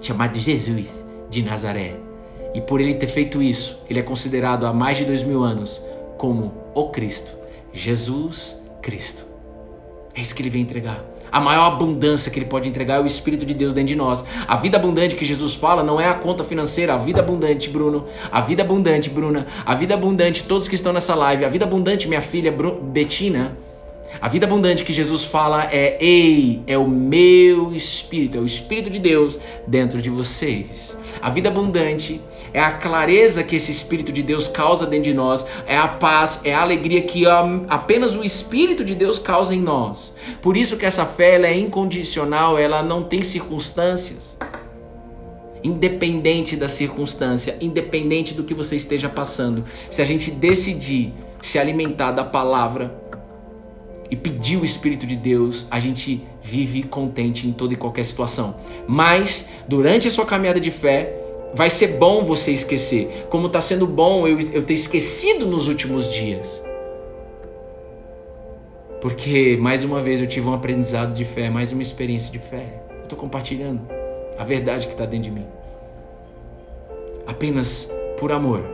chamado Jesus de Nazaré e por ele ter feito isso, ele é considerado há mais de dois mil anos como o Cristo, Jesus Cristo. É isso que ele vem entregar. A maior abundância que ele pode entregar é o Espírito de Deus dentro de nós. A vida abundante que Jesus fala não é a conta financeira, a vida abundante, Bruno. A vida abundante, Bruna. A vida abundante, todos que estão nessa live. A vida abundante, minha filha Betina. A vida abundante que Jesus fala é: Ei, é o meu Espírito, é o Espírito de Deus dentro de vocês. A vida abundante é a clareza que esse Espírito de Deus causa dentro de nós, é a paz, é a alegria que apenas o Espírito de Deus causa em nós. Por isso que essa fé é incondicional, ela não tem circunstâncias. Independente da circunstância, independente do que você esteja passando, se a gente decidir se alimentar da palavra e pedir o Espírito de Deus, a gente vive contente em toda e qualquer situação. Mas durante a sua caminhada de fé, Vai ser bom você esquecer, como está sendo bom eu, eu ter esquecido nos últimos dias. Porque mais uma vez eu tive um aprendizado de fé, mais uma experiência de fé. Eu estou compartilhando a verdade que está dentro de mim. Apenas por amor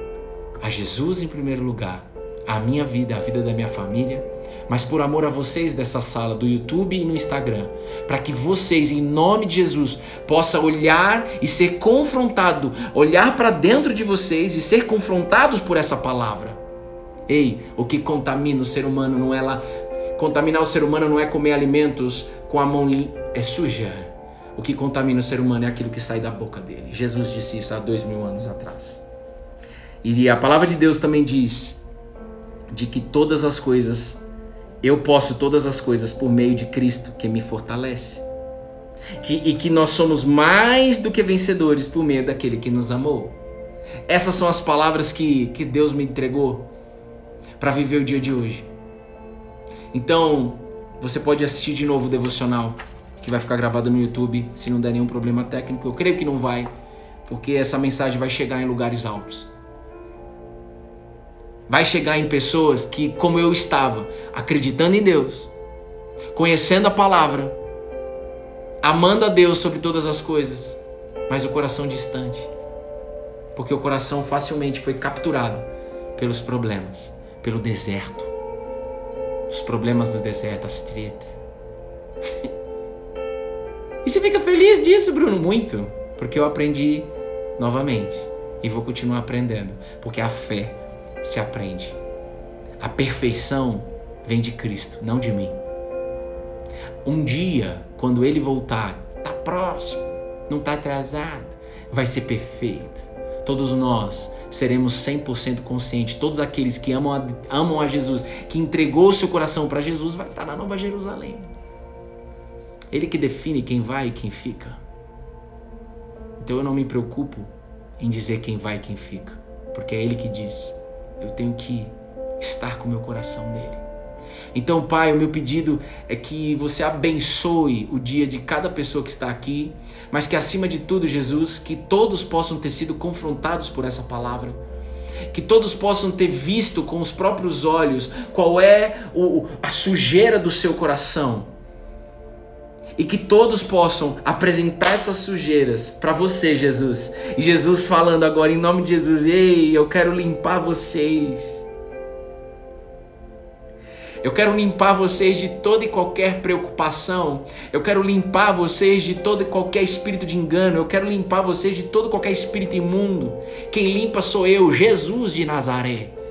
a Jesus em primeiro lugar, a minha vida, a vida da minha família, mas por amor a vocês dessa sala, do YouTube e no Instagram, para que vocês, em nome de Jesus, possam olhar e ser confrontado, olhar para dentro de vocês e ser confrontados por essa palavra. Ei, o que contamina o ser humano não é lá. Contaminar o ser humano não é comer alimentos com a mão é suja. O que contamina o ser humano é aquilo que sai da boca dele. Jesus disse isso há dois mil anos atrás. E a palavra de Deus também diz de que todas as coisas eu posso todas as coisas por meio de Cristo que me fortalece. E, e que nós somos mais do que vencedores por meio daquele que nos amou. Essas são as palavras que, que Deus me entregou para viver o dia de hoje. Então, você pode assistir de novo o devocional, que vai ficar gravado no YouTube, se não der nenhum problema técnico. Eu creio que não vai, porque essa mensagem vai chegar em lugares altos vai chegar em pessoas que, como eu estava, acreditando em Deus, conhecendo a palavra, amando a Deus sobre todas as coisas, mas o coração distante. Porque o coração facilmente foi capturado pelos problemas, pelo deserto. Os problemas do deserto, as tretas. e você fica feliz disso, Bruno? Muito. Porque eu aprendi novamente. E vou continuar aprendendo. Porque a fé se aprende. A perfeição vem de Cristo, não de mim. Um dia, quando ele voltar, tá próximo, não tá atrasado, vai ser perfeito. Todos nós seremos 100% conscientes. Todos aqueles que amam a, amam a Jesus, que entregou seu coração para Jesus, vai estar na Nova Jerusalém. Ele que define quem vai e quem fica. Então eu não me preocupo em dizer quem vai e quem fica, porque é Ele que diz. Eu tenho que estar com meu coração nele. Então, Pai, o meu pedido é que você abençoe o dia de cada pessoa que está aqui, mas que acima de tudo, Jesus, que todos possam ter sido confrontados por essa palavra. Que todos possam ter visto com os próprios olhos qual é o, a sujeira do seu coração e que todos possam apresentar essas sujeiras para você, Jesus. E Jesus falando agora em nome de Jesus: Ei, eu quero limpar vocês. Eu quero limpar vocês de toda e qualquer preocupação. Eu quero limpar vocês de todo e qualquer espírito de engano. Eu quero limpar vocês de todo e qualquer espírito imundo. Quem limpa sou eu, Jesus de Nazaré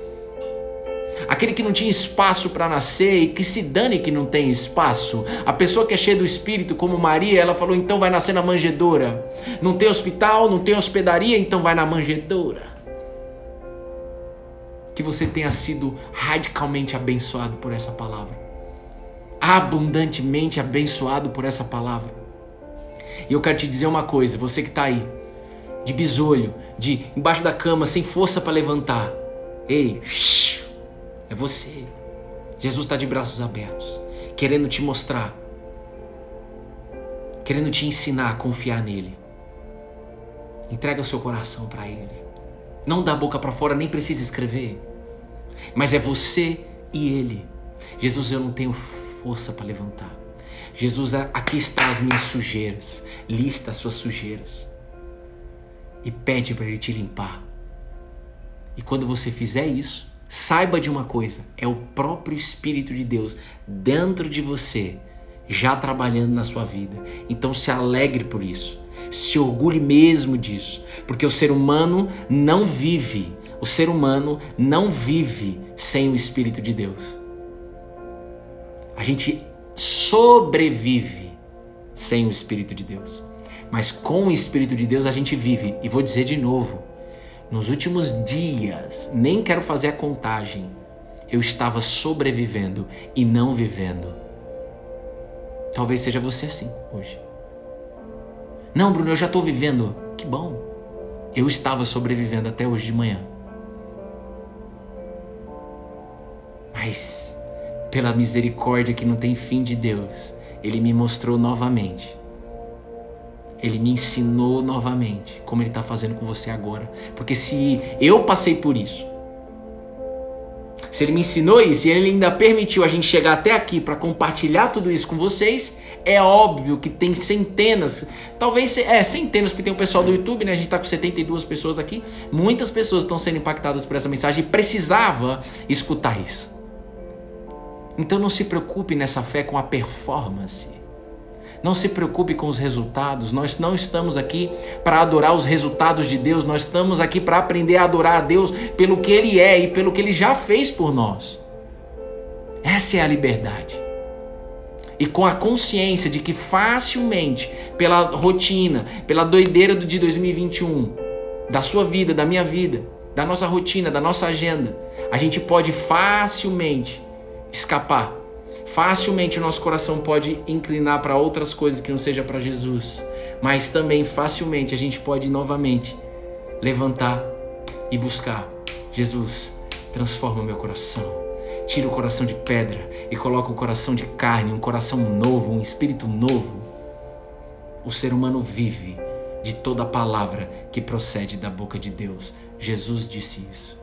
aquele que não tinha espaço para nascer e que se dane que não tem espaço. A pessoa que é cheia do Espírito, como Maria, ela falou: então vai nascer na manjedoura. Não tem hospital, não tem hospedaria, então vai na manjedoura. Que você tenha sido radicalmente abençoado por essa palavra, abundantemente abençoado por essa palavra. E eu quero te dizer uma coisa: você que está aí, de bisolho, de embaixo da cama, sem força para levantar, ei, shh, é você. Jesus está de braços abertos, querendo te mostrar, querendo te ensinar a confiar nele. Entrega o seu coração para ele. Não dá boca para fora, nem precisa escrever. Mas é você e ele. Jesus, eu não tenho força para levantar. Jesus, aqui está as minhas sujeiras. Lista as suas sujeiras. E pede para ele te limpar. E quando você fizer isso, Saiba de uma coisa: é o próprio Espírito de Deus dentro de você, já trabalhando na sua vida. Então se alegre por isso. Se orgulhe mesmo disso, porque o ser humano não vive, o ser humano não vive sem o Espírito de Deus. A gente sobrevive sem o Espírito de Deus. Mas com o Espírito de Deus a gente vive. E vou dizer de novo: nos últimos dias, nem quero fazer a contagem, eu estava sobrevivendo e não vivendo. Talvez seja você assim hoje. Não, Bruno, eu já estou vivendo. Que bom. Eu estava sobrevivendo até hoje de manhã. Mas, pela misericórdia que não tem fim de Deus, Ele me mostrou novamente ele me ensinou novamente, como ele está fazendo com você agora. Porque se eu passei por isso, se ele me ensinou isso e ele ainda permitiu a gente chegar até aqui para compartilhar tudo isso com vocês, é óbvio que tem centenas, talvez é centenas, porque tem o pessoal do YouTube, né? A gente está com 72 pessoas aqui. Muitas pessoas estão sendo impactadas por essa mensagem e precisava escutar isso. Então não se preocupe nessa fé com a performance. Não se preocupe com os resultados. Nós não estamos aqui para adorar os resultados de Deus, nós estamos aqui para aprender a adorar a Deus pelo que Ele é e pelo que Ele já fez por nós. Essa é a liberdade. E com a consciência de que facilmente, pela rotina, pela doideira do de 2021, da sua vida, da minha vida, da nossa rotina, da nossa agenda, a gente pode facilmente escapar. Facilmente o nosso coração pode inclinar para outras coisas que não seja para Jesus, mas também facilmente a gente pode novamente levantar e buscar Jesus, transforma meu coração. Tira o coração de pedra e coloca o coração de carne, um coração novo, um espírito novo. O ser humano vive de toda palavra que procede da boca de Deus. Jesus disse isso.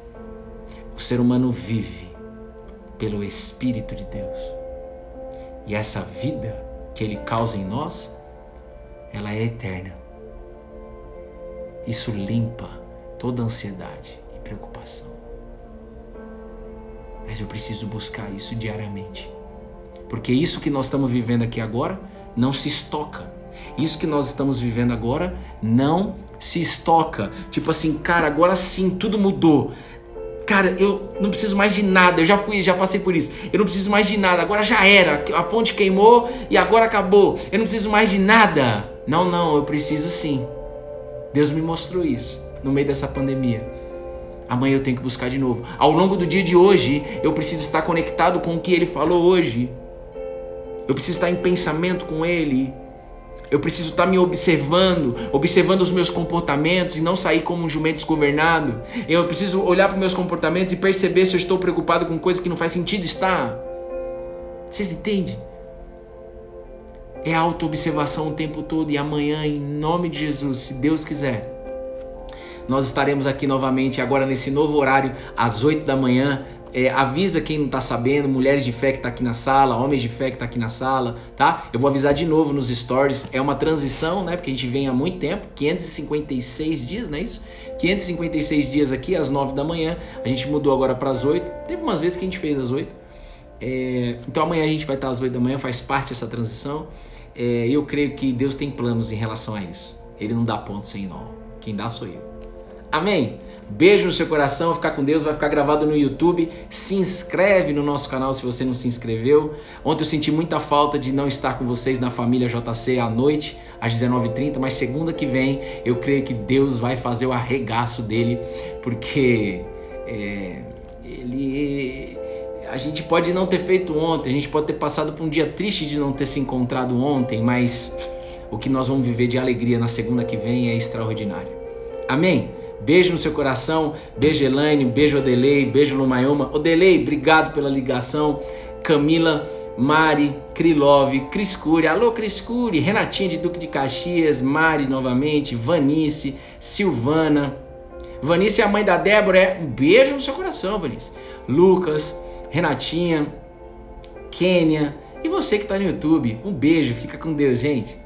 O ser humano vive pelo Espírito de Deus. E essa vida que ele causa em nós, ela é eterna. Isso limpa toda ansiedade e preocupação. Mas eu preciso buscar isso diariamente. Porque isso que nós estamos vivendo aqui agora não se estoca. Isso que nós estamos vivendo agora não se estoca. Tipo assim, cara, agora sim tudo mudou. Cara, eu não preciso mais de nada. Eu já fui, já passei por isso. Eu não preciso mais de nada. Agora já era. A ponte queimou e agora acabou. Eu não preciso mais de nada. Não, não, eu preciso sim. Deus me mostrou isso no meio dessa pandemia. Amanhã eu tenho que buscar de novo. Ao longo do dia de hoje, eu preciso estar conectado com o que ele falou hoje. Eu preciso estar em pensamento com ele. Eu preciso estar me observando, observando os meus comportamentos e não sair como um jumento desgovernado. Eu preciso olhar para os meus comportamentos e perceber se eu estou preocupado com coisas que não faz sentido estar. Vocês entendem? É auto-observação o tempo todo e amanhã, em nome de Jesus, se Deus quiser, nós estaremos aqui novamente agora nesse novo horário, às 8 da manhã. É, avisa quem não está sabendo, mulheres de fé que está aqui na sala, homens de fé que está aqui na sala, tá? Eu vou avisar de novo nos stories. É uma transição, né? Porque a gente vem há muito tempo, 556 dias, não é isso? 556 dias aqui, às 9 da manhã. A gente mudou agora para as 8. Teve umas vezes que a gente fez às 8. É, então amanhã a gente vai estar às 8 da manhã, faz parte dessa transição. É, eu creio que Deus tem planos em relação a isso. Ele não dá ponto sem nó. Quem dá sou eu. Amém? Beijo no seu coração, ficar com Deus, vai ficar gravado no YouTube. Se inscreve no nosso canal se você não se inscreveu. Ontem eu senti muita falta de não estar com vocês na família JC à noite, às 19h30, mas segunda que vem eu creio que Deus vai fazer o arregaço dele, porque é, ele. A gente pode não ter feito ontem, a gente pode ter passado por um dia triste de não ter se encontrado ontem, mas o que nós vamos viver de alegria na segunda que vem é extraordinário. Amém? Beijo no seu coração. Beijo, Elaine. Beijo, Odelei. Beijo, Lumayoma. Odelei, obrigado pela ligação. Camila, Mari, Krilov, Criscuri. Alô, Criscuri. Renatinha de Duque de Caxias. Mari novamente. Vanice, Silvana. Vanice é a mãe da Débora. É um beijo no seu coração, Vanice. Lucas, Renatinha, Kênia. E você que está no YouTube, um beijo. Fica com Deus, gente.